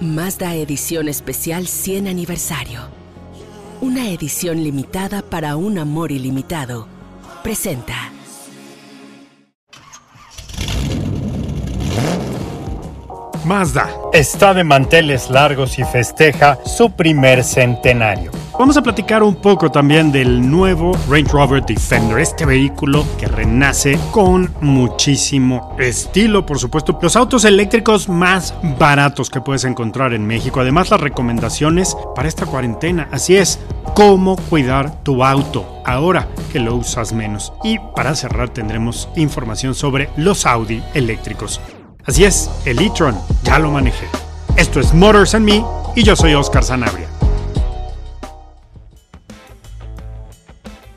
Mazda Edición Especial 100 Aniversario. Una edición limitada para un amor ilimitado. Presenta. Mazda está de manteles largos y festeja su primer centenario. Vamos a platicar un poco también del nuevo Range Rover Defender, este vehículo que renace con muchísimo estilo, por supuesto, los autos eléctricos más baratos que puedes encontrar en México. Además, las recomendaciones para esta cuarentena, así es, cómo cuidar tu auto ahora que lo usas menos. Y para cerrar tendremos información sobre los Audi eléctricos. Así es, el e-tron ya lo manejé. Esto es Motors and Me y yo soy Oscar Sanabria.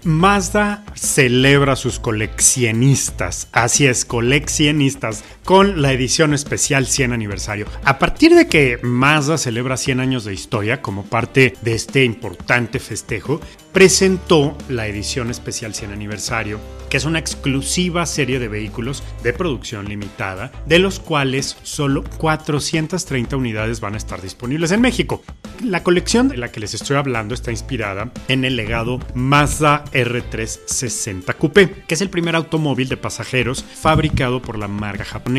Mazda celebra sus coleccionistas, así es, coleccionistas, con la edición especial 100 aniversario. A partir de que Mazda celebra 100 años de historia como parte de este importante festejo, presentó la edición especial 100 aniversario, que es una exclusiva serie de vehículos de producción limitada, de los cuales solo 430 unidades van a estar disponibles en México. La colección de la que les estoy hablando está inspirada en el legado Mazda R360 Coupé, que es el primer automóvil de pasajeros fabricado por la marca japonesa,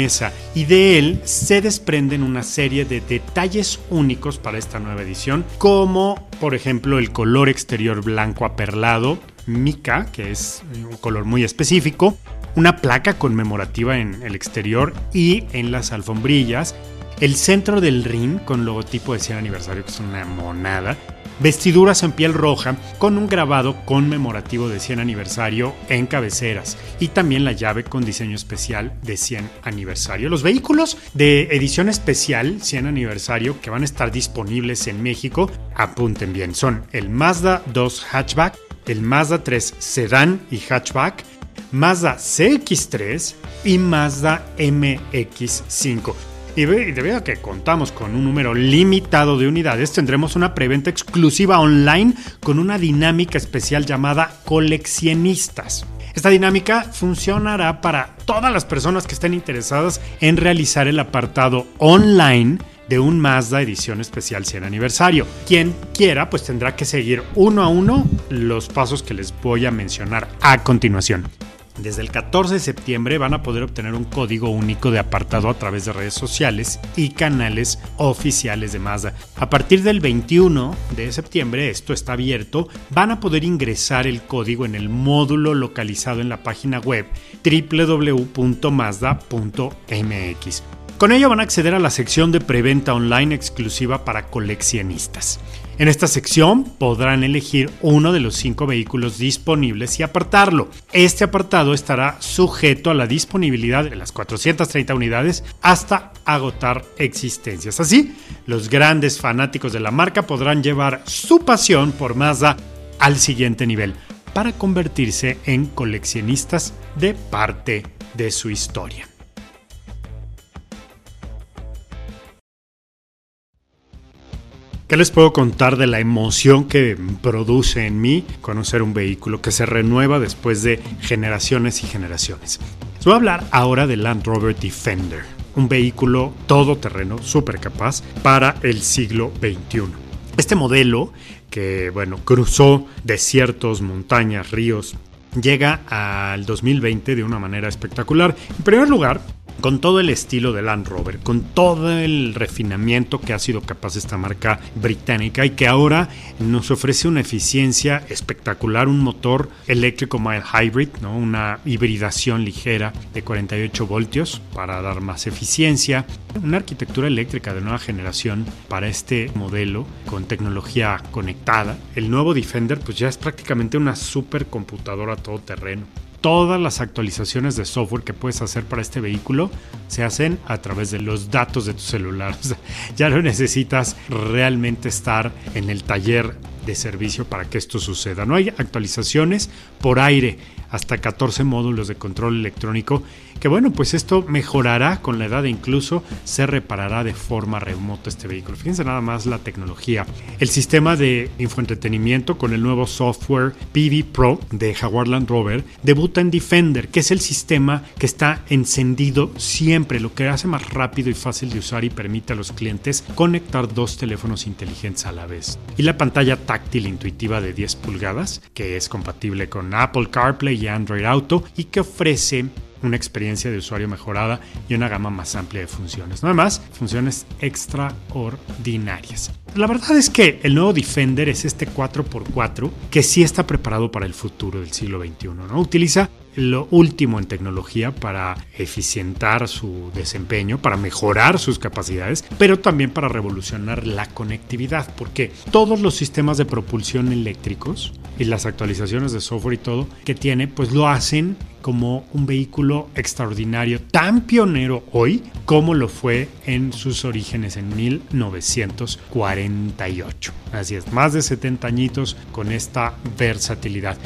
y de él se desprenden una serie de detalles únicos para esta nueva edición, como por ejemplo el color exterior blanco aperlado, mica, que es un color muy específico, una placa conmemorativa en el exterior y en las alfombrillas, el centro del ring con logotipo de 100 aniversario, que es una monada, vestiduras en piel roja con un grabado conmemorativo de 100 aniversario en cabeceras y también la llave con diseño especial de 100 aniversario. Los vehículos de edición especial 100 aniversario que van a estar disponibles en México, apunten bien, son el Mazda 2 Hatchback, el Mazda 3 Sedan y Hatchback, Mazda CX3 y Mazda MX5. Y debido a que contamos con un número limitado de unidades, tendremos una preventa exclusiva online con una dinámica especial llamada coleccionistas. Esta dinámica funcionará para todas las personas que estén interesadas en realizar el apartado online de un Mazda edición especial 100 aniversario. Quien quiera pues tendrá que seguir uno a uno los pasos que les voy a mencionar a continuación. Desde el 14 de septiembre van a poder obtener un código único de apartado a través de redes sociales y canales oficiales de Mazda. A partir del 21 de septiembre, esto está abierto, van a poder ingresar el código en el módulo localizado en la página web www.mazda.mx. Con ello van a acceder a la sección de preventa online exclusiva para coleccionistas. En esta sección podrán elegir uno de los cinco vehículos disponibles y apartarlo. Este apartado estará sujeto a la disponibilidad de las 430 unidades hasta agotar existencias. Así, los grandes fanáticos de la marca podrán llevar su pasión por Mazda al siguiente nivel para convertirse en coleccionistas de parte de su historia. ¿Qué les puedo contar de la emoción que produce en mí conocer un vehículo que se renueva después de generaciones y generaciones? Les voy a hablar ahora del Land Rover Defender, un vehículo todoterreno súper capaz para el siglo XXI. Este modelo, que bueno, cruzó desiertos, montañas, ríos, llega al 2020 de una manera espectacular. En primer lugar, con todo el estilo de Land Rover, con todo el refinamiento que ha sido capaz esta marca británica y que ahora nos ofrece una eficiencia espectacular, un motor eléctrico mild hybrid, ¿no? una hibridación ligera de 48 voltios para dar más eficiencia, una arquitectura eléctrica de nueva generación para este modelo con tecnología conectada. El nuevo Defender pues ya es prácticamente una supercomputadora todoterreno todas las actualizaciones de software que puedes hacer para este vehículo se hacen a través de los datos de tu celular. ya no necesitas realmente estar en el taller de servicio para que esto suceda. No hay actualizaciones por aire, hasta 14 módulos de control electrónico, que bueno, pues esto mejorará con la edad e incluso se reparará de forma remota este vehículo. Fíjense nada más la tecnología. El sistema de infoentretenimiento con el nuevo software PV Pro de Jaguar Land Rover debuta en Defender, que es el sistema que está encendido siempre, lo que hace más rápido y fácil de usar y permite a los clientes conectar dos teléfonos inteligentes a la vez. Y la pantalla táctil intuitiva de 10 pulgadas, que es compatible con Apple CarPlay y Android Auto y que ofrece una experiencia de usuario mejorada y una gama más amplia de funciones. No más, funciones extraordinarias. La verdad es que el nuevo Defender es este 4x4 que sí está preparado para el futuro del siglo XXI. ¿no? Utiliza lo último en tecnología para eficientar su desempeño, para mejorar sus capacidades, pero también para revolucionar la conectividad, porque todos los sistemas de propulsión eléctricos y las actualizaciones de software y todo que tiene, pues lo hacen como un vehículo extraordinario, tan pionero hoy como lo fue en sus orígenes en 1948. Así es, más de 70 añitos con esta versatilidad.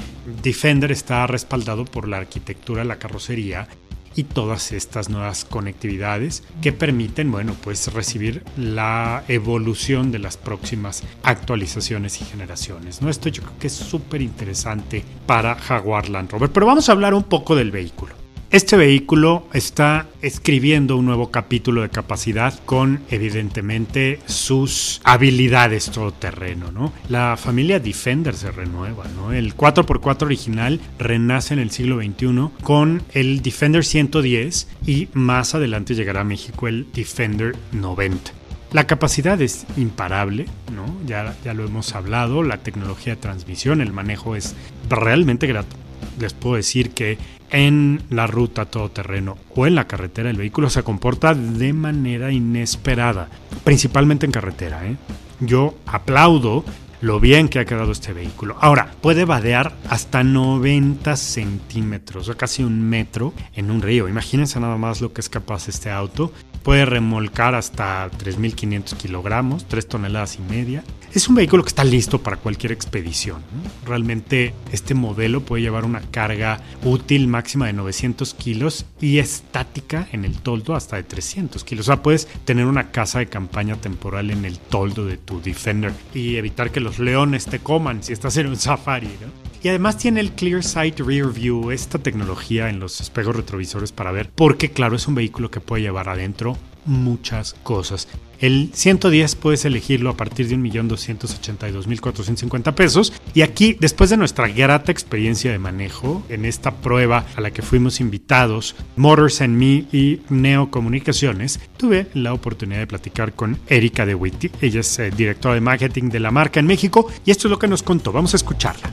Defender está respaldado por la arquitectura la carrocería y todas estas nuevas conectividades que permiten, bueno, pues recibir la evolución de las próximas actualizaciones y generaciones. ¿no? Esto yo creo que es súper interesante para Jaguar Land Rover. Pero vamos a hablar un poco del vehículo. Este vehículo está escribiendo un nuevo capítulo de capacidad con evidentemente sus habilidades todoterreno, ¿no? La familia Defender se renueva, ¿no? El 4x4 original renace en el siglo XXI con el Defender 110 y más adelante llegará a México el Defender 90. La capacidad es imparable, ¿no? Ya, ya lo hemos hablado, la tecnología de transmisión, el manejo es realmente grato. Les puedo decir que en la ruta todoterreno o en la carretera el vehículo se comporta de manera inesperada, principalmente en carretera. ¿eh? Yo aplaudo lo bien que ha quedado este vehículo. Ahora, puede vadear hasta 90 centímetros, o casi un metro en un río. Imagínense nada más lo que es capaz este auto. Puede remolcar hasta 3.500 kilogramos, 3 toneladas y media. Es un vehículo que está listo para cualquier expedición. Realmente este modelo puede llevar una carga útil máxima de 900 kilos y estática en el toldo hasta de 300 kilos. O sea, puedes tener una casa de campaña temporal en el toldo de tu Defender y evitar que los leones te coman si estás en un safari. Y además tiene el Clear Sight Rear View, esta tecnología en los espejos retrovisores para ver, porque claro, es un vehículo que puede llevar adentro muchas cosas. El 110 puedes elegirlo a partir de 1.282.450 pesos. Y aquí, después de nuestra grata experiencia de manejo, en esta prueba a la que fuimos invitados, Motors and Me y Neo Comunicaciones, tuve la oportunidad de platicar con Erika de Witty. Ella es eh, directora de marketing de la marca en México y esto es lo que nos contó. Vamos a escucharla.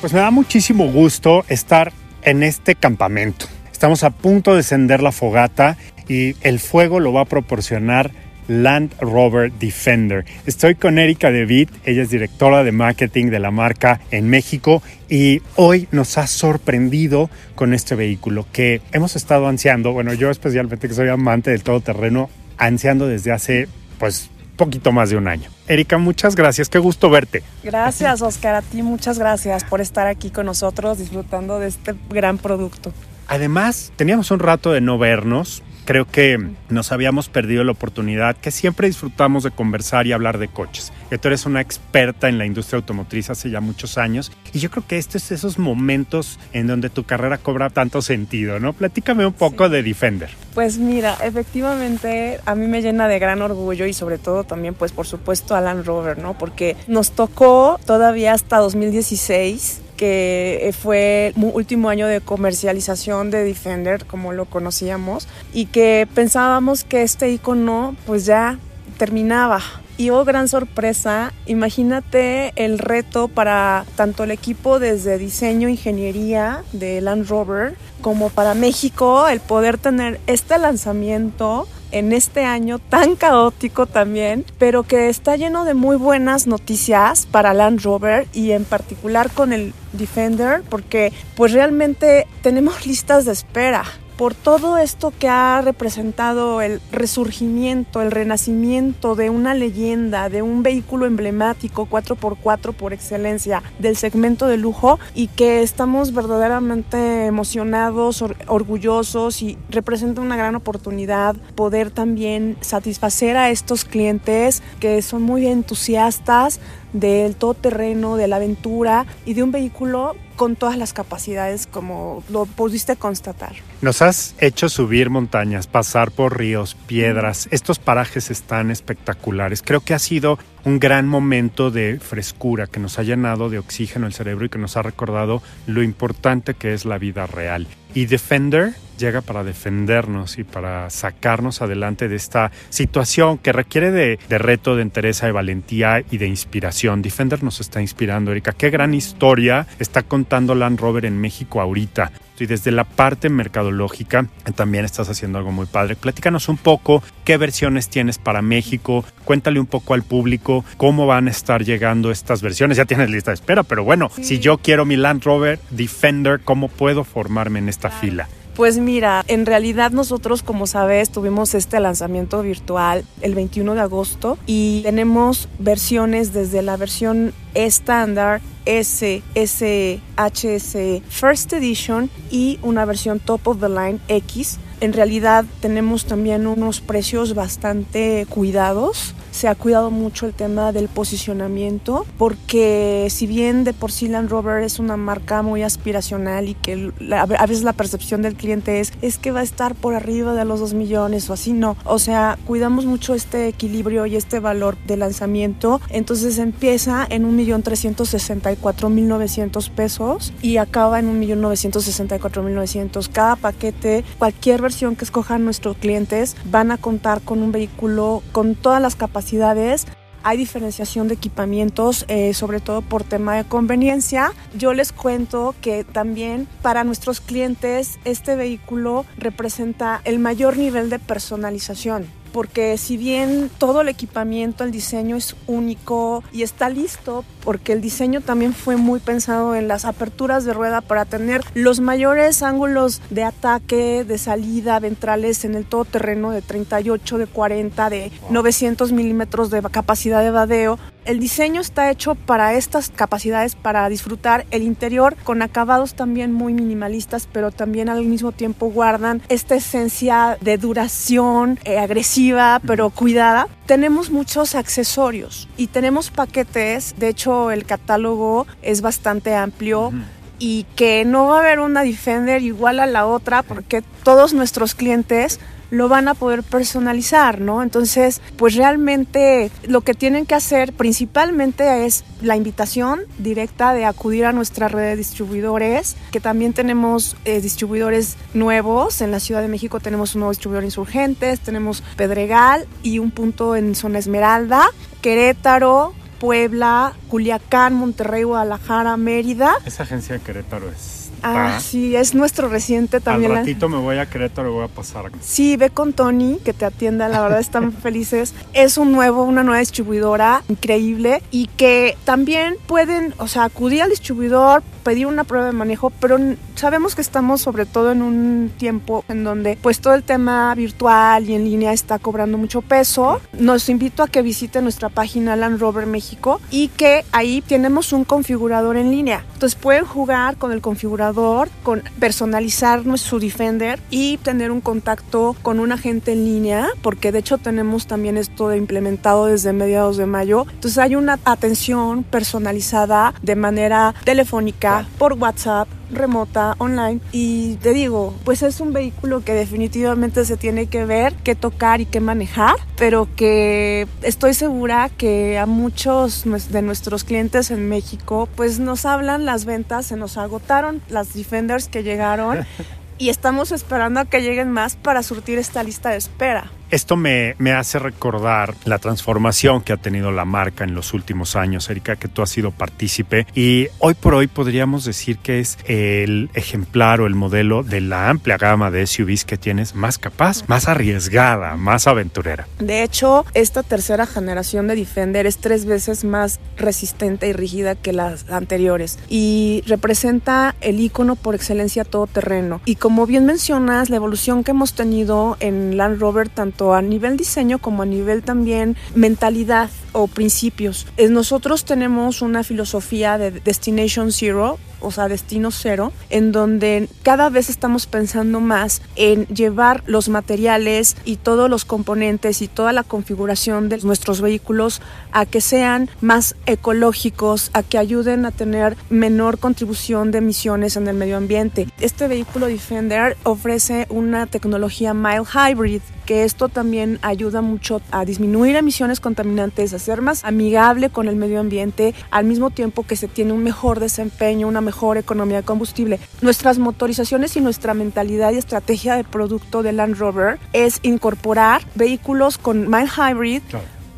Pues me da muchísimo gusto estar en este campamento. Estamos a punto de encender la fogata y el fuego lo va a proporcionar Land Rover Defender. Estoy con Erika David, ella es directora de marketing de la marca en México y hoy nos ha sorprendido con este vehículo que hemos estado ansiando, bueno yo especialmente que soy amante del todoterreno, ansiando desde hace pues poquito más de un año. Erika, muchas gracias, qué gusto verte. Gracias, Oscar, a ti muchas gracias por estar aquí con nosotros disfrutando de este gran producto. Además, teníamos un rato de no vernos, creo que nos habíamos perdido la oportunidad que siempre disfrutamos de conversar y hablar de coches. Que tú eres una experta en la industria automotriz hace ya muchos años y yo creo que estos es esos momentos en donde tu carrera cobra tanto sentido, ¿no? Platícame un poco de Defender. Pues mira, efectivamente a mí me llena de gran orgullo y sobre todo también pues por supuesto Alan Rover, ¿no? Porque nos tocó todavía hasta 2016 que fue el último año de comercialización de Defender, como lo conocíamos, y que pensábamos que este icono pues ya terminaba. Y oh, gran sorpresa, imagínate el reto para tanto el equipo desde diseño, ingeniería de Land Rover, como para México, el poder tener este lanzamiento en este año tan caótico también, pero que está lleno de muy buenas noticias para Land Rover y en particular con el Defender, porque pues realmente tenemos listas de espera por todo esto que ha representado el resurgimiento, el renacimiento de una leyenda, de un vehículo emblemático 4x4 por excelencia del segmento de lujo y que estamos verdaderamente emocionados, orgullosos y representa una gran oportunidad poder también satisfacer a estos clientes que son muy entusiastas del todoterreno, de la aventura y de un vehículo con todas las capacidades como lo pudiste constatar. Nos has hecho subir montañas, pasar por ríos, piedras. Estos parajes están espectaculares. Creo que ha sido un gran momento de frescura que nos ha llenado de oxígeno el cerebro y que nos ha recordado lo importante que es la vida real. Y Defender llega para defendernos y para sacarnos adelante de esta situación que requiere de, reto, de entereza, de valentía y de inspiración. Defender nos está inspirando, Erika. Qué gran historia está contando Land Rover en México ahorita. Y desde la parte mercadológica también estás haciendo algo muy padre. Platícanos un poco qué versiones tienes para México. Cuéntale un poco al público cómo van a estar llegando estas versiones. Ya tienes lista de espera, pero bueno, si yo quiero mi Land Rover Defender, ¿cómo puedo formarme en esta fila? Pues mira, en realidad nosotros, como sabes, tuvimos este lanzamiento virtual el 21 de agosto y tenemos versiones desde la versión estándar S, S, HS First Edition y una versión Top of the Line X. En realidad tenemos también unos precios bastante cuidados se ha cuidado mucho el tema del posicionamiento porque si bien de por sí Land Rover es una marca muy aspiracional y que a veces la percepción del cliente es es que va a estar por arriba de los 2 millones o así, no. O sea, cuidamos mucho este equilibrio y este valor de lanzamiento. Entonces empieza en 1.364.900 pesos y acaba en 1.964.900. Cada paquete, cualquier versión que escojan nuestros clientes van a contar con un vehículo con todas las capacidades hay diferenciación de equipamientos, eh, sobre todo por tema de conveniencia. Yo les cuento que también para nuestros clientes este vehículo representa el mayor nivel de personalización porque si bien todo el equipamiento, el diseño es único y está listo, porque el diseño también fue muy pensado en las aperturas de rueda para tener los mayores ángulos de ataque, de salida, ventrales en el todoterreno de 38, de 40, de 900 milímetros de capacidad de vadeo, el diseño está hecho para estas capacidades, para disfrutar el interior con acabados también muy minimalistas, pero también al mismo tiempo guardan esta esencia de duración eh, agresiva, pero cuidada. Tenemos muchos accesorios y tenemos paquetes, de hecho el catálogo es bastante amplio y que no va a haber una Defender igual a la otra porque todos nuestros clientes lo van a poder personalizar, ¿no? Entonces, pues realmente lo que tienen que hacer principalmente es la invitación directa de acudir a nuestra red de distribuidores, que también tenemos eh, distribuidores nuevos. En la Ciudad de México tenemos un nuevo distribuidor Insurgentes, tenemos Pedregal y un punto en Zona Esmeralda, Querétaro, Puebla, Culiacán, Monterrey, Guadalajara, Mérida. Esa agencia de Querétaro es Ah, sí, es nuestro reciente también. Al ratito me voy a Querétaro y voy a pasar. Sí, ve con Tony, que te atienda, la verdad están felices. Es un nuevo, una nueva distribuidora increíble y que también pueden, o sea, acudir al distribuidor, pedir una prueba de manejo, pero sabemos que estamos sobre todo en un tiempo en donde pues todo el tema virtual y en línea está cobrando mucho peso. Nos invito a que visiten nuestra página Land Rover México y que ahí tenemos un configurador en línea. Entonces pueden jugar con el configurador con personalizar nuestro Defender y tener un contacto con un agente en línea, porque de hecho tenemos también esto de implementado desde mediados de mayo. Entonces hay una atención personalizada de manera telefónica, por WhatsApp, remota, online. Y te digo, pues es un vehículo que definitivamente se tiene que ver, que tocar y que manejar, pero que estoy segura que a muchos de nuestros clientes en México, pues nos hablan las ventas, se nos agotaron las Defenders que llegaron y estamos esperando a que lleguen más para surtir esta lista de espera. Esto me, me hace recordar la transformación que ha tenido la marca en los últimos años, Erika, que tú has sido partícipe y hoy por hoy podríamos decir que es el ejemplar o el modelo de la amplia gama de SUVs que tienes más capaz, más arriesgada, más aventurera. De hecho, esta tercera generación de Defender es tres veces más resistente y rígida que las anteriores y representa el icono por excelencia todoterreno. Y como bien mencionas, la evolución que hemos tenido en Land Rover, a nivel diseño como a nivel también mentalidad o principios. Nosotros tenemos una filosofía de Destination Zero, o sea, destino cero, en donde cada vez estamos pensando más en llevar los materiales y todos los componentes y toda la configuración de nuestros vehículos a que sean más ecológicos, a que ayuden a tener menor contribución de emisiones en el medio ambiente. Este vehículo Defender ofrece una tecnología mild hybrid que esto también ayuda mucho a disminuir emisiones contaminantes, a ser más amigable con el medio ambiente, al mismo tiempo que se tiene un mejor desempeño, una mejor economía de combustible. Nuestras motorizaciones y nuestra mentalidad y estrategia de producto de Land Rover es incorporar vehículos con mild hybrid,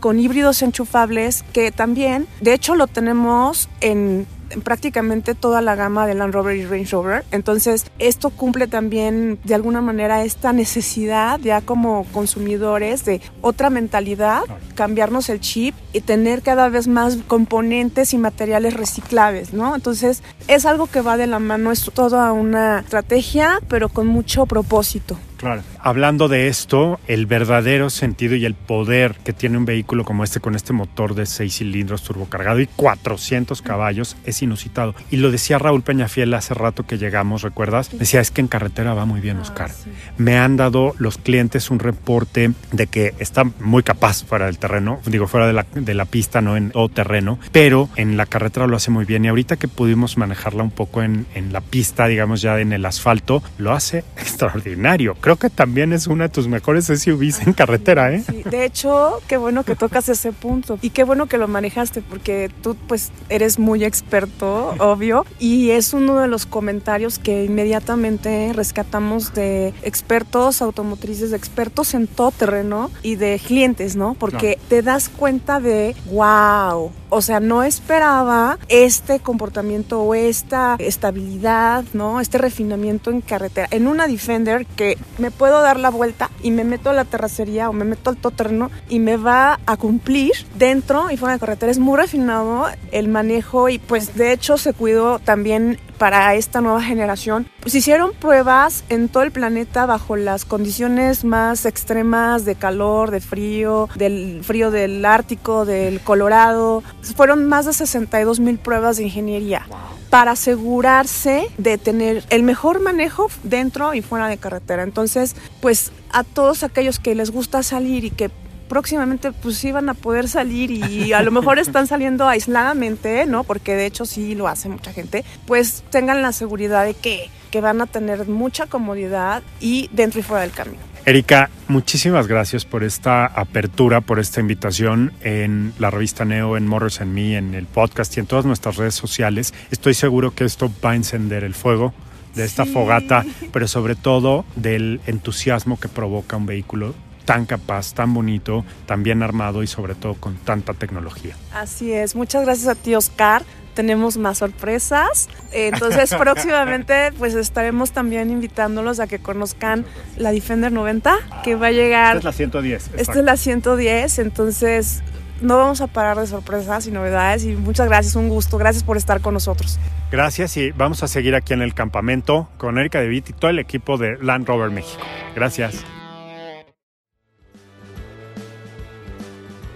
con híbridos enchufables, que también, de hecho, lo tenemos en prácticamente toda la gama de Land Rover y Range Rover. Entonces, esto cumple también de alguna manera esta necesidad ya como consumidores de otra mentalidad, cambiarnos el chip y tener cada vez más componentes y materiales reciclables, ¿no? Entonces, es algo que va de la mano, es toda una estrategia, pero con mucho propósito. Claro. Hablando de esto, el verdadero sentido y el poder que tiene un vehículo como este con este motor de 6 cilindros turbocargado y 400 caballos es inusitado. Y lo decía Raúl Peñafiel hace rato que llegamos, ¿recuerdas? Decía, es que en carretera va muy bien ah, Oscar. Me han dado los clientes un reporte de que está muy capaz fuera del terreno, digo fuera de la, de la pista, no en todo terreno, pero en la carretera lo hace muy bien. Y ahorita que pudimos manejarla un poco en, en la pista, digamos ya en el asfalto, lo hace extraordinario. Creo que también es una de tus mejores SUVs en carretera, ¿eh? Sí, de hecho, qué bueno que tocas ese punto y qué bueno que lo manejaste porque tú pues eres muy experto, obvio, y es uno de los comentarios que inmediatamente rescatamos de expertos automotrices, de expertos en todo terreno y de clientes, ¿no? Porque te das cuenta de, wow, o sea, no esperaba este comportamiento o esta estabilidad, ¿no? Este refinamiento en carretera. En una Defender que me puedo dar la vuelta y me meto a la terracería o me meto al todoterreno y me va a cumplir dentro y fuera de carretera. Es muy refinado el manejo y pues de hecho se cuidó también para esta nueva generación. Pues hicieron pruebas en todo el planeta bajo las condiciones más extremas de calor, de frío, del frío del Ártico, del Colorado. Fueron más de 62 mil pruebas de ingeniería para asegurarse de tener el mejor manejo dentro y fuera de carretera. Entonces, pues a todos aquellos que les gusta salir y que próximamente pues iban a poder salir y a lo mejor están saliendo aisladamente, ¿no? Porque de hecho sí lo hace mucha gente, pues tengan la seguridad de que, que van a tener mucha comodidad y dentro y fuera del camino. Erika, muchísimas gracias por esta apertura, por esta invitación en la revista Neo, en Morris and Me, en el podcast y en todas nuestras redes sociales. Estoy seguro que esto va a encender el fuego de esta fogata, pero sobre todo del entusiasmo que provoca un vehículo tan capaz, tan bonito, tan bien armado y sobre todo con tanta tecnología. Así es, muchas gracias a ti Oscar. Tenemos más sorpresas. Entonces próximamente pues estaremos también invitándolos a que conozcan la Defender 90 que va a llegar... Esta es la 110. Esta es la 110, entonces no vamos a parar de sorpresas y novedades y muchas gracias, un gusto, gracias por estar con nosotros. Gracias y vamos a seguir aquí en el campamento con Erika De y todo el equipo de Land Rover México. Gracias.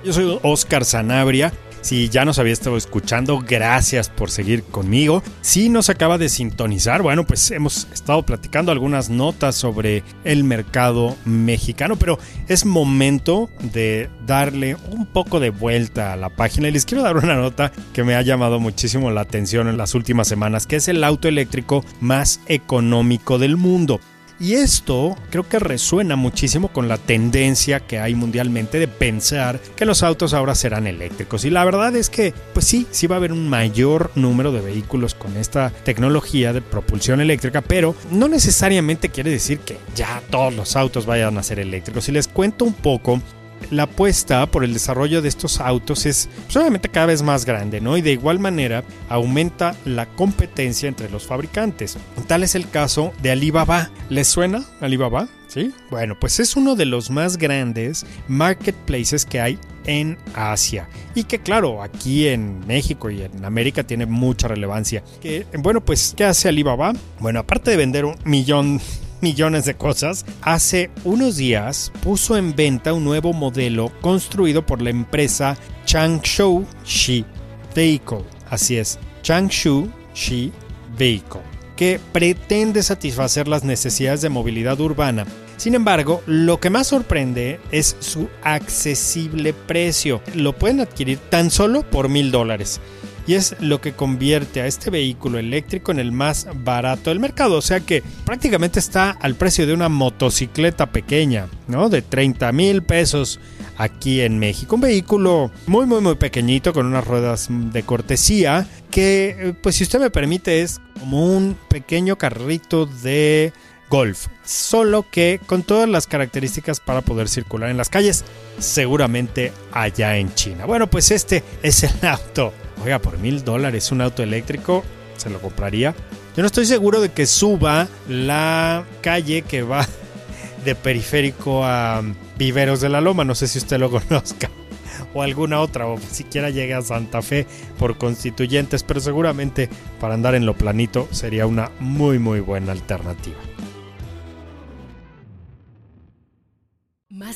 Yo soy Oscar Sanabria. Si ya nos había estado escuchando, gracias por seguir conmigo. Si nos acaba de sintonizar, bueno, pues hemos estado platicando algunas notas sobre el mercado mexicano, pero es momento de darle un poco de vuelta a la página y les quiero dar una nota que me ha llamado muchísimo la atención en las últimas semanas, que es el auto eléctrico más económico del mundo. Y esto creo que resuena muchísimo con la tendencia que hay mundialmente de pensar que los autos ahora serán eléctricos. Y la verdad es que, pues sí, sí va a haber un mayor número de vehículos con esta tecnología de propulsión eléctrica, pero no necesariamente quiere decir que ya todos los autos vayan a ser eléctricos. Si les cuento un poco, la apuesta por el desarrollo de estos autos es pues, obviamente cada vez más grande, ¿no? Y de igual manera aumenta la competencia entre los fabricantes. Tal es el caso de Alibaba. ¿Les suena Alibaba? ¿Sí? Bueno, pues es uno de los más grandes marketplaces que hay en Asia y que claro aquí en México y en América tiene mucha relevancia que bueno pues qué hace Alibaba bueno aparte de vender un millón millones de cosas, hace unos días puso en venta un nuevo modelo construido por la empresa Changshu Shi Vehicle. Así es, Changshu Shi Vehicle, que pretende satisfacer las necesidades de movilidad urbana. Sin embargo, lo que más sorprende es su accesible precio. Lo pueden adquirir tan solo por mil dólares y es lo que convierte a este vehículo eléctrico en el más barato del mercado. O sea que prácticamente está al precio de una motocicleta pequeña, ¿no? De 30 mil pesos aquí en México. Un vehículo muy, muy, muy pequeñito con unas ruedas de cortesía que, eh, pues si usted me permite, es como un pequeño carrito de golf, solo que con todas las características para poder circular en las calles, seguramente allá en China. Bueno, pues este es el auto oiga, por mil dólares un auto eléctrico, se lo compraría. Yo no estoy seguro de que suba la calle que va de periférico a Viveros de la Loma, no sé si usted lo conozca, o alguna otra, o siquiera llegue a Santa Fe por constituyentes, pero seguramente para andar en lo planito sería una muy muy buena alternativa.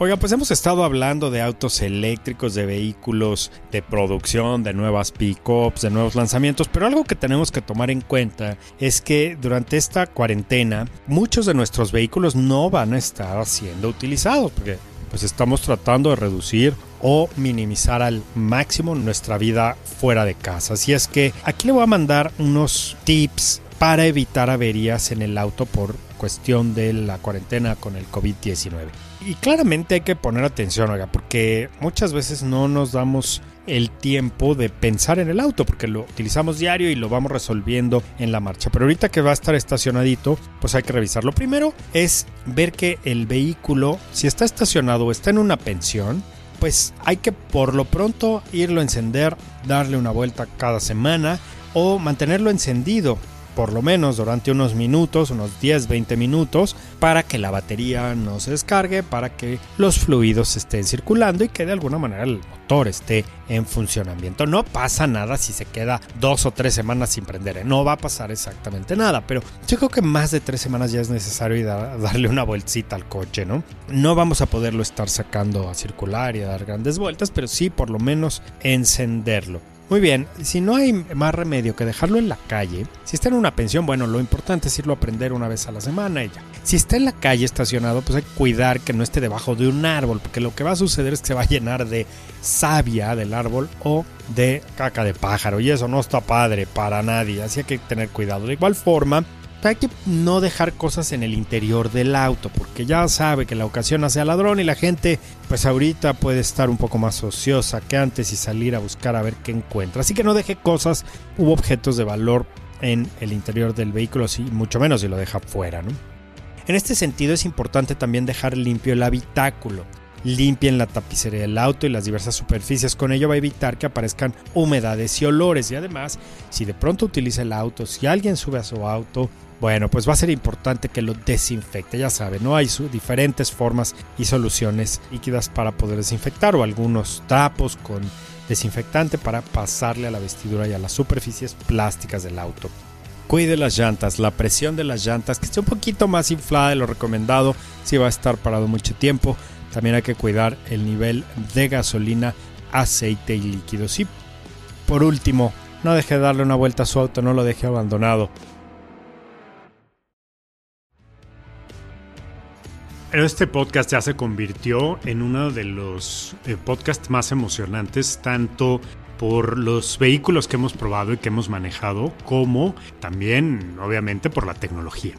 Oiga, pues hemos estado hablando de autos eléctricos, de vehículos de producción, de nuevas pickups, de nuevos lanzamientos, pero algo que tenemos que tomar en cuenta es que durante esta cuarentena muchos de nuestros vehículos no van a estar siendo utilizados porque pues estamos tratando de reducir o minimizar al máximo nuestra vida fuera de casa. Así es que aquí le voy a mandar unos tips para evitar averías en el auto por cuestión de la cuarentena con el COVID-19 y claramente hay que poner atención, oiga, porque muchas veces no nos damos el tiempo de pensar en el auto, porque lo utilizamos diario y lo vamos resolviendo en la marcha. Pero ahorita que va a estar estacionadito, pues hay que revisarlo. Primero es ver que el vehículo, si está estacionado o está en una pensión, pues hay que por lo pronto irlo a encender, darle una vuelta cada semana o mantenerlo encendido por lo menos durante unos minutos, unos 10-20 minutos, para que la batería no se descargue, para que los fluidos estén circulando y que de alguna manera el motor esté en funcionamiento. No pasa nada si se queda dos o tres semanas sin prender, ¿eh? no va a pasar exactamente nada, pero yo creo que más de tres semanas ya es necesario darle una vueltita al coche, ¿no? No vamos a poderlo estar sacando a circular y a dar grandes vueltas, pero sí por lo menos encenderlo. Muy bien, si no hay más remedio que dejarlo en la calle, si está en una pensión, bueno, lo importante es irlo a aprender una vez a la semana y ya. Si está en la calle estacionado, pues hay que cuidar que no esté debajo de un árbol, porque lo que va a suceder es que se va a llenar de savia del árbol o de caca de pájaro, y eso no está padre para nadie, así hay que tener cuidado. De igual forma, hay que no dejar cosas en el interior del auto, porque ya sabe que la ocasión hace al ladrón y la gente, pues ahorita puede estar un poco más ociosa que antes y salir a buscar a ver qué encuentra. Así que no deje cosas u objetos de valor en el interior del vehículo, y mucho menos si lo deja fuera, ¿no? En este sentido es importante también dejar limpio el habitáculo. Limpien la tapicería del auto y las diversas superficies. Con ello va a evitar que aparezcan humedades y olores. Y además, si de pronto utiliza el auto, si alguien sube a su auto, bueno, pues va a ser importante que lo desinfecte. Ya saben, no hay diferentes formas y soluciones líquidas para poder desinfectar o algunos trapos con desinfectante para pasarle a la vestidura y a las superficies plásticas del auto. cuide las llantas, la presión de las llantas, que esté un poquito más inflada de lo recomendado si va a estar parado mucho tiempo. También hay que cuidar el nivel de gasolina, aceite y líquidos. Y por último, no deje de darle una vuelta a su auto, no lo deje abandonado. Este podcast ya se convirtió en uno de los eh, podcasts más emocionantes, tanto por los vehículos que hemos probado y que hemos manejado, como también, obviamente, por la tecnología.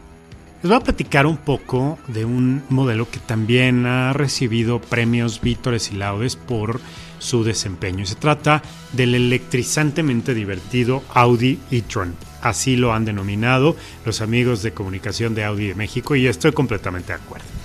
Les voy a platicar un poco de un modelo que también ha recibido premios Vítores y Laudes por su desempeño. Se trata del electrizantemente divertido Audi e-tron. Así lo han denominado los amigos de comunicación de Audi de México y estoy completamente de acuerdo.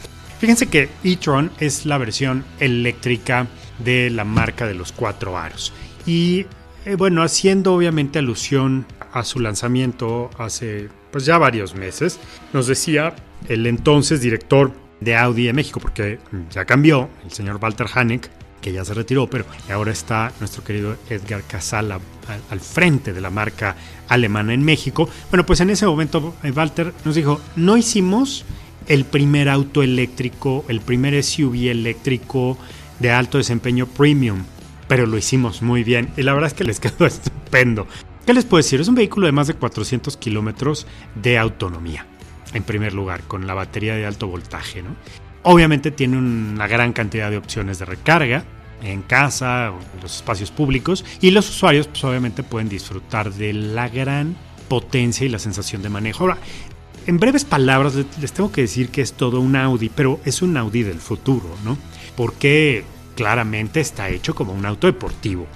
Fíjense que e-tron es la versión eléctrica de la marca de los cuatro aros. Y eh, bueno, haciendo obviamente alusión a su lanzamiento hace pues ya varios meses, nos decía el entonces director de Audi de México, porque ya cambió, el señor Walter Hanek, que ya se retiró, pero ahora está nuestro querido Edgar Casala al, frente de la marca alemana en México. Bueno, pues en ese momento eh, Walter nos dijo, no hicimos el primer auto eléctrico, el primer SUV eléctrico de alto desempeño premium pero lo hicimos muy bien y la verdad es que les quedó estupendo. ¿Qué les puedo decir? Es un vehículo de más de 400 kilómetros de autonomía, en primer lugar, con la batería de alto voltaje. ¿no? Obviamente tiene una gran cantidad de opciones de recarga en casa o en los espacios públicos y los usuarios pues, obviamente pueden disfrutar de la gran potencia y la sensación de manejo. Ahora, en breves palabras les tengo que decir que es todo un Audi, pero es un Audi del futuro, ¿no? Porque claramente está hecho como un auto deportivo.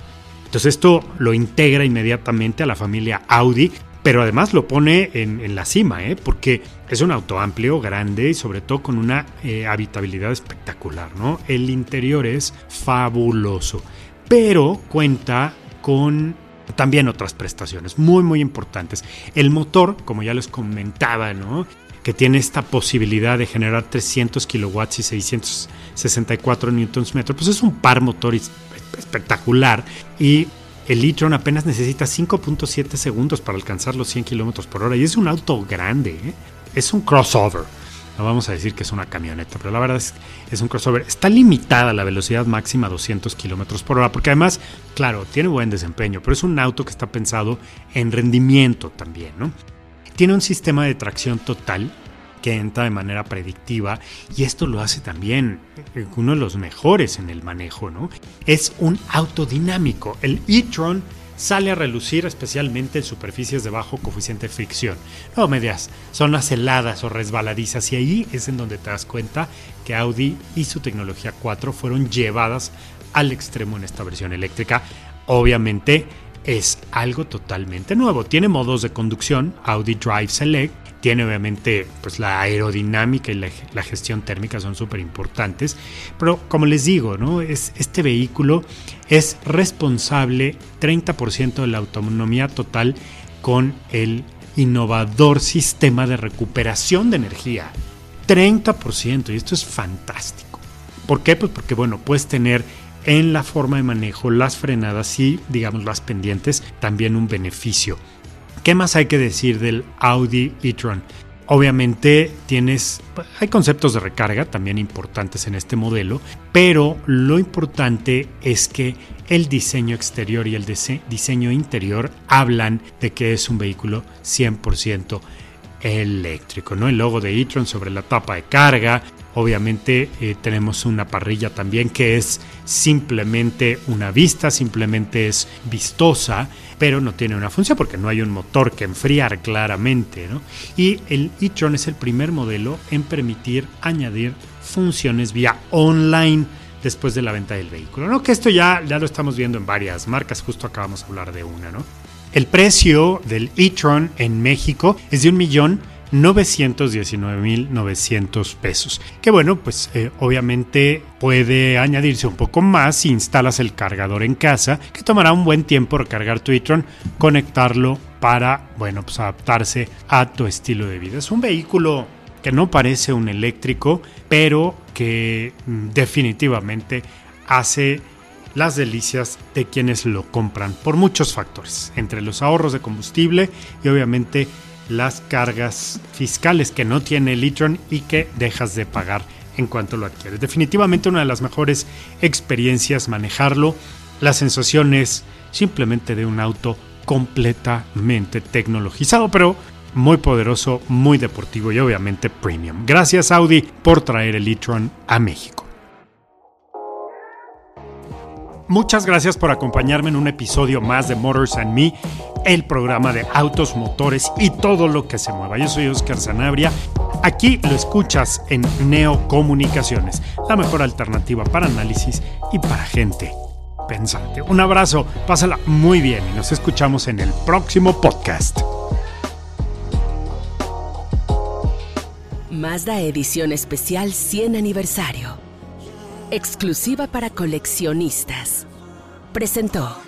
Entonces esto lo integra inmediatamente a la familia Audi, pero además lo pone en, la cima, ¿eh? porque es un auto amplio, grande y sobre todo con una eh, habitabilidad espectacular. ¿no? El interior es fabuloso, pero cuenta con también otras prestaciones muy muy importantes. El motor, como ya les comentaba, ¿no? que tiene esta posibilidad de generar 300 kilowatts y 664 newtons metro, pues es un par motor espectacular y el e-tron apenas necesita 5.7 segundos para alcanzar los 100 kilómetros por hora y es un auto grande, ¿eh? es un crossover. No vamos a decir que es una camioneta, pero la verdad es es un crossover. Está limitada la velocidad máxima a 200 kilómetros por hora, porque además, claro, tiene buen desempeño, pero es un auto que está pensado en rendimiento también, ¿no? Tiene un sistema de tracción total que entra de manera predictiva y esto lo hace también eh, uno de los mejores en el manejo, ¿no? Es un auto dinámico. El e-tron sale a relucir especialmente en superficies de bajo coeficiente de fricción. No medias, zonas heladas o resbaladizas y ahí es en donde te das cuenta que Audi y su tecnología 4 fueron llevadas al extremo en esta versión eléctrica. Obviamente es algo totalmente nuevo. Tiene modos de conducción, Audi Drive Select, tiene obviamente pues la aerodinámica y la, gestión térmica son súper importantes, pero como les digo, ¿no? es, este vehículo es responsable 30% de la autonomía total con el innovador sistema de recuperación de energía. 30%, y esto es fantástico. ¿Por qué? Pues porque, bueno, puedes tener en la forma de manejo, las frenadas y, digamos, las pendientes, también un beneficio. ¿Qué más hay que decir del Audi e-tron? Obviamente tienes, hay conceptos de recarga también importantes en este modelo, pero lo importante es que el diseño exterior y el diseño interior hablan de que es un vehículo 100% eléctrico, ¿no? El logo de e-tron sobre la tapa de carga, Obviamente eh, tenemos una parrilla también que es simplemente una vista, simplemente es vistosa, pero no tiene una función porque no hay un motor que enfriar claramente. Y el e-tron es el primer modelo en permitir añadir funciones vía online después de la venta del vehículo. ¿no? Que esto ya, ya lo estamos viendo en varias marcas, justo acabamos de hablar de una. ¿no? El precio del e-tron en México es de un millón 919.900 pesos. Que bueno, pues eh, obviamente puede añadirse un poco más si instalas el cargador en casa, que tomará un buen tiempo recargar tu e-tron, conectarlo para, bueno, pues adaptarse a tu estilo de vida. Es un vehículo que no parece un eléctrico, pero que mm, definitivamente hace las delicias de quienes lo compran por muchos factores, entre los ahorros de combustible y obviamente las cargas fiscales que no tiene el e-tron y que dejas de pagar en cuanto lo adquieres. Definitivamente una de las mejores experiencias manejarlo. La sensación es simplemente de un auto completamente tecnologizado, pero muy poderoso, muy deportivo y obviamente premium. Gracias Audi por traer el e-tron a México. Muchas gracias por acompañarme en un episodio más de Motors and Me, el programa de autos, motores y todo lo que se mueva. Yo soy Oscar Zanabria. Aquí lo escuchas en Neo Comunicaciones, la mejor alternativa para análisis y para gente pensante. Un abrazo, pásala muy bien y nos escuchamos en el próximo podcast. Mazda Edición Especial 100 Aniversario. Exclusiva para coleccionistas. Presentó.